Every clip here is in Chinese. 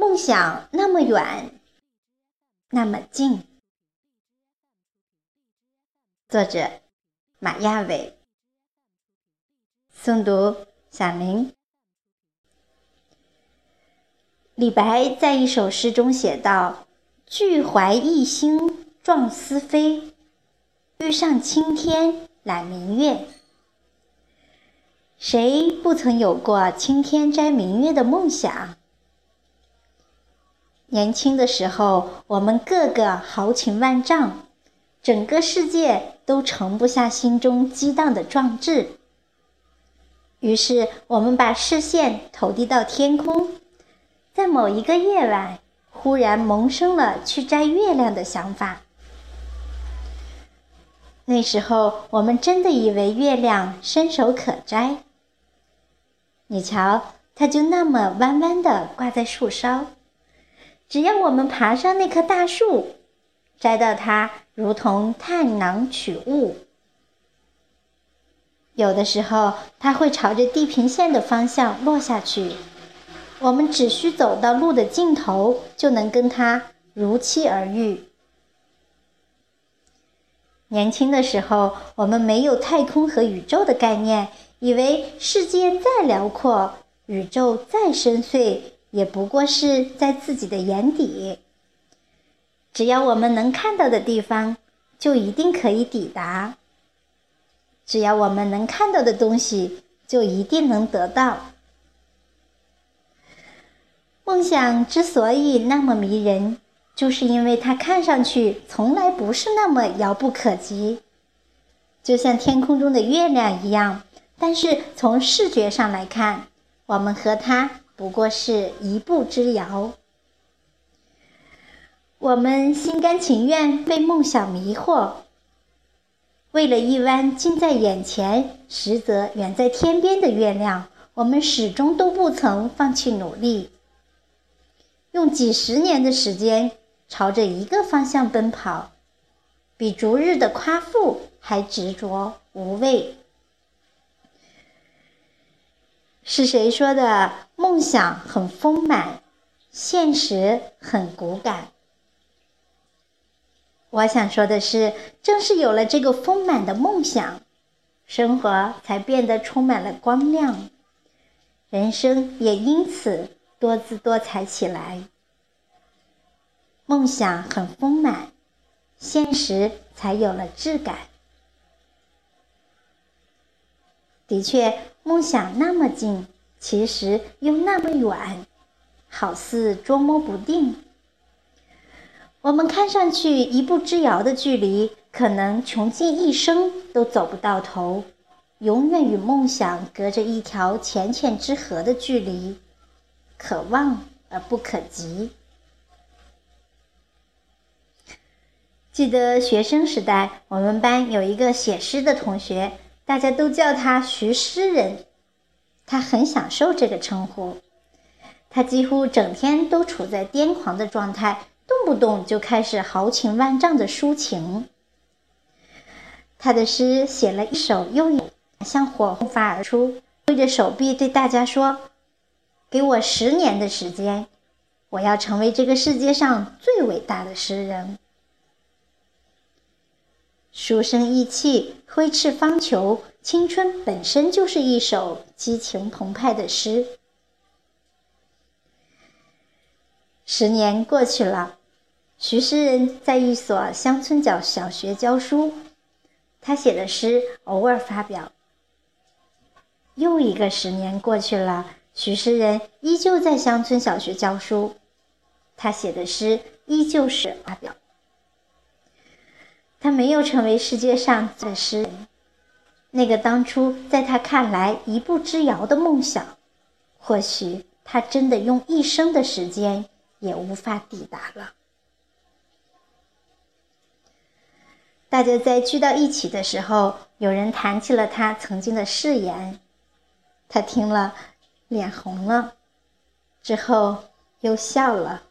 梦想那么远，那么近。作者：马亚伟。诵读：小林。李白在一首诗中写道：“俱怀逸兴壮思飞，欲上青天揽明月。”谁不曾有过青天摘明月的梦想？年轻的时候，我们个个豪情万丈，整个世界都盛不下心中激荡的壮志。于是，我们把视线投递到天空，在某一个夜晚，忽然萌生了去摘月亮的想法。那时候，我们真的以为月亮伸手可摘。你瞧，它就那么弯弯的挂在树梢。只要我们爬上那棵大树，摘到它，如同探囊取物。有的时候，它会朝着地平线的方向落下去，我们只需走到路的尽头，就能跟它如期而遇。年轻的时候，我们没有太空和宇宙的概念，以为世界再辽阔，宇宙再深邃。也不过是在自己的眼底。只要我们能看到的地方，就一定可以抵达；只要我们能看到的东西，就一定能得到。梦想之所以那么迷人，就是因为它看上去从来不是那么遥不可及，就像天空中的月亮一样。但是从视觉上来看，我们和它。不过是一步之遥。我们心甘情愿被梦想迷惑，为了一弯近在眼前，实则远在天边的月亮，我们始终都不曾放弃努力，用几十年的时间朝着一个方向奔跑，比逐日的夸父还执着无畏。是谁说的？梦想很丰满，现实很骨感。我想说的是，正是有了这个丰满的梦想，生活才变得充满了光亮，人生也因此多姿多彩起来。梦想很丰满，现实才有了质感。的确，梦想那么近，其实又那么远，好似捉摸不定。我们看上去一步之遥的距离，可能穷尽一生都走不到头，永远与梦想隔着一条浅浅之河的距离，可望而不可及。记得学生时代，我们班有一个写诗的同学。大家都叫他徐诗人，他很享受这个称呼。他几乎整天都处在癫狂的状态，动不动就开始豪情万丈的抒情。他的诗写了一首又一，像火红发而出，挥着手臂对大家说：“给我十年的时间，我要成为这个世界上最伟大的诗人。”书生意气，挥斥方遒，青春本身就是一首激情澎湃的诗。十年过去了，徐诗人在一所乡村角小学教书，他写的诗偶尔发表。又一个十年过去了，徐诗人依旧在乡村小学教书，他写的诗依旧是发表。他没有成为世界上的诗人，那个当初在他看来一步之遥的梦想，或许他真的用一生的时间也无法抵达了。大家在聚到一起的时候，有人谈起了他曾经的誓言，他听了，脸红了，之后又笑了。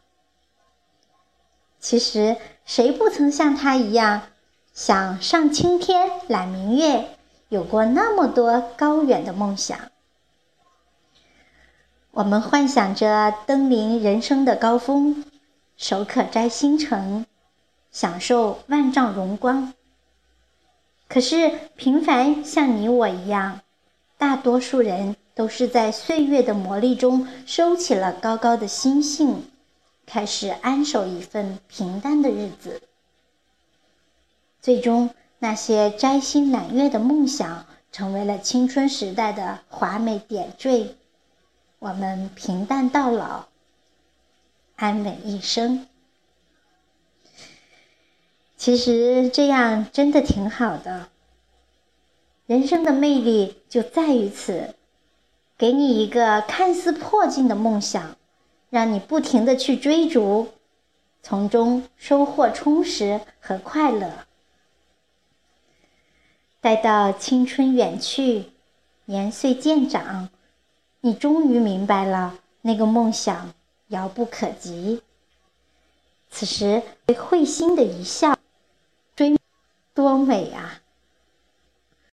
其实谁不曾像他一样？想上青天揽明月，有过那么多高远的梦想。我们幻想着登临人生的高峰，手可摘星辰，享受万丈荣光。可是，平凡像你我一样，大多数人都是在岁月的磨砺中收起了高高的心性，开始安守一份平淡的日子。最终，那些摘星揽月的梦想，成为了青春时代的华美点缀。我们平淡到老，安稳一生。其实这样真的挺好的。人生的魅力就在于此，给你一个看似破镜的梦想，让你不停的去追逐，从中收获充实和快乐。待到青春远去，年岁渐长。你终于明白了，那个梦想遥不可及。此时会心的一笑，追多美啊！